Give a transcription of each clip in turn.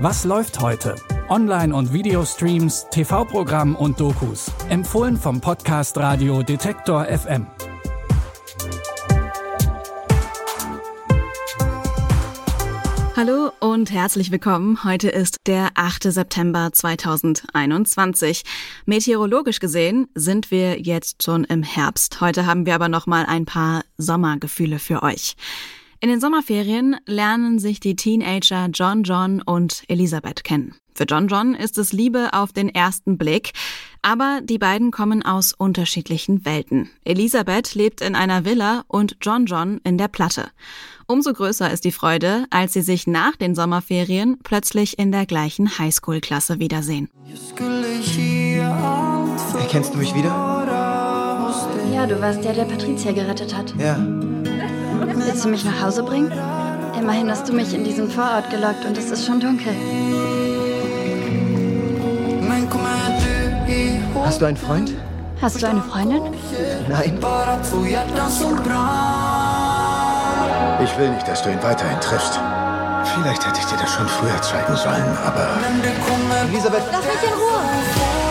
Was läuft heute? Online- und Videostreams, TV-Programm und Dokus. Empfohlen vom Podcast Radio Detektor FM. Hallo und herzlich willkommen. Heute ist der 8. September 2021. Meteorologisch gesehen sind wir jetzt schon im Herbst. Heute haben wir aber noch mal ein paar Sommergefühle für euch. In den Sommerferien lernen sich die Teenager John John und Elisabeth kennen. Für John John ist es Liebe auf den ersten Blick, aber die beiden kommen aus unterschiedlichen Welten. Elisabeth lebt in einer Villa und John John in der Platte. Umso größer ist die Freude, als sie sich nach den Sommerferien plötzlich in der gleichen Highschool-Klasse wiedersehen. Erkennst du mich wieder? Ja, du warst der, der Patricia gerettet hat. Ja. Willst du mich nach Hause bringen? Immerhin hast du mich in diesen Vorort gelockt und es ist schon dunkel. Hast du einen Freund? Hast du eine Freundin? Nein. Ich will nicht, dass du ihn weiterhin triffst. Vielleicht hätte ich dir das schon früher zeigen sollen, aber Elisabeth, Lass mich in Ruhe!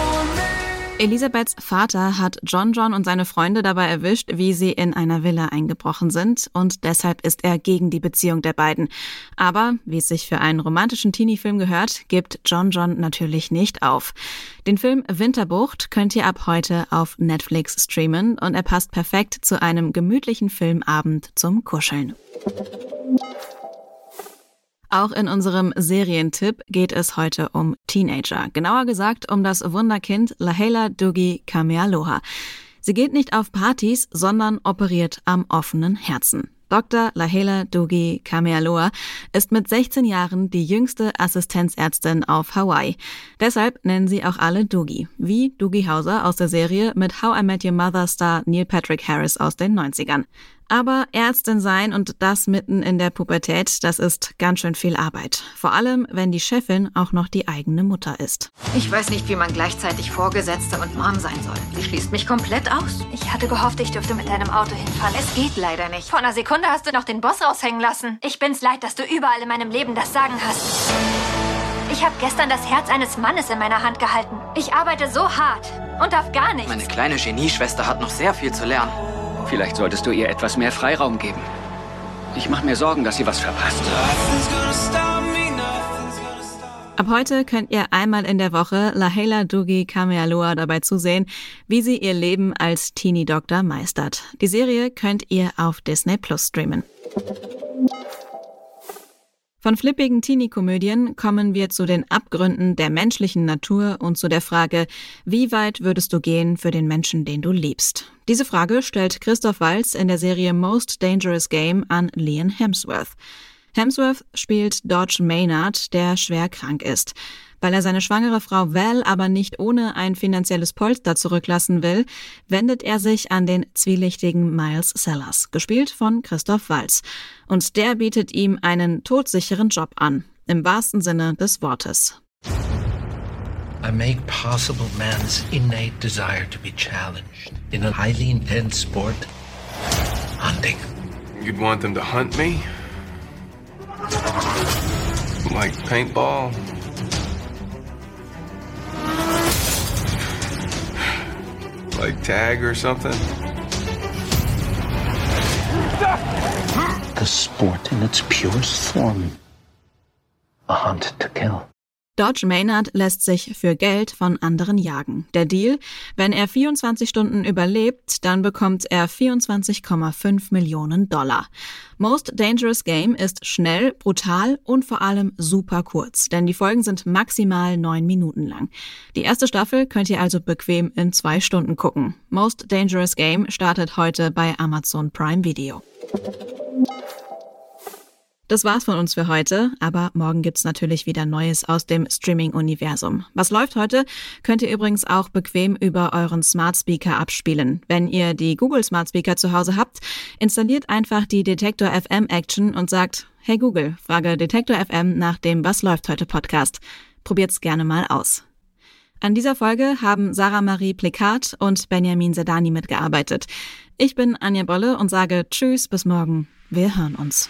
Elisabeths Vater hat John John und seine Freunde dabei erwischt, wie sie in einer Villa eingebrochen sind und deshalb ist er gegen die Beziehung der beiden. Aber, wie es sich für einen romantischen Teenie-Film gehört, gibt John John natürlich nicht auf. Den Film Winterbucht könnt ihr ab heute auf Netflix streamen und er passt perfekt zu einem gemütlichen Filmabend zum Kuscheln. Auch in unserem Serientipp geht es heute um Teenager. Genauer gesagt um das Wunderkind Lahela Dugi Kamealoha. Sie geht nicht auf Partys, sondern operiert am offenen Herzen. Dr. Lahela Dugi Kamealoa ist mit 16 Jahren die jüngste Assistenzärztin auf Hawaii. Deshalb nennen sie auch alle Dugi, wie Dugi Hauser aus der Serie mit How I Met Your Mother Star Neil Patrick Harris aus den 90ern. Aber Ärztin sein und das mitten in der Pubertät, das ist ganz schön viel Arbeit. Vor allem, wenn die Chefin auch noch die eigene Mutter ist. Ich weiß nicht, wie man gleichzeitig Vorgesetzte und Mom sein soll. Sie schließt mich komplett aus. Ich hatte gehofft, ich dürfte mit deinem Auto hinfahren. Es geht leider nicht. Vor einer Sekunde hast du noch den Boss raushängen lassen. Ich bin's leid, dass du überall in meinem Leben das Sagen hast. Ich habe gestern das Herz eines Mannes in meiner Hand gehalten. Ich arbeite so hart und auf gar nichts. Meine kleine Genieschwester hat noch sehr viel zu lernen. Vielleicht solltest du ihr etwas mehr Freiraum geben. Ich mache mir Sorgen, dass sie was verpasst. Ab heute könnt ihr einmal in der Woche Lahela Dugi Kamealoa dabei zusehen, wie sie ihr Leben als Teenie-Doktor meistert. Die Serie könnt ihr auf Disney Plus streamen. Von flippigen Teenie-Komödien kommen wir zu den Abgründen der menschlichen Natur und zu der Frage, wie weit würdest du gehen für den Menschen, den du liebst? Diese Frage stellt Christoph Waltz in der Serie Most Dangerous Game an Liam Hemsworth. Hemsworth spielt Dodge Maynard, der schwer krank ist. Weil er seine schwangere Frau Val aber nicht ohne ein finanzielles Polster zurücklassen will, wendet er sich an den zwielichtigen Miles Sellers, gespielt von Christoph Waltz. Und der bietet ihm einen todsicheren Job an, im wahrsten Sinne des Wortes. I make possible man's innate desire to be challenged in a highly intense sport, hunting. You'd want them to hunt me? Like paintball? Tag or something? The sport in its purest form. A hunt to kill. Dodge Maynard lässt sich für Geld von anderen jagen. Der Deal, wenn er 24 Stunden überlebt, dann bekommt er 24,5 Millionen Dollar. Most Dangerous Game ist schnell, brutal und vor allem super kurz, denn die Folgen sind maximal neun Minuten lang. Die erste Staffel könnt ihr also bequem in zwei Stunden gucken. Most Dangerous Game startet heute bei Amazon Prime Video. Das war's von uns für heute, aber morgen gibt's natürlich wieder Neues aus dem Streaming-Universum. Was läuft heute, könnt ihr übrigens auch bequem über euren Smart Speaker abspielen. Wenn ihr die Google Smart Speaker zu Hause habt, installiert einfach die Detektor FM Action und sagt, hey Google, frage Detektor FM nach dem Was läuft heute Podcast. Probiert's gerne mal aus. An dieser Folge haben Sarah Marie Plikat und Benjamin Sedani mitgearbeitet. Ich bin Anja Bolle und sage Tschüss, bis morgen. Wir hören uns.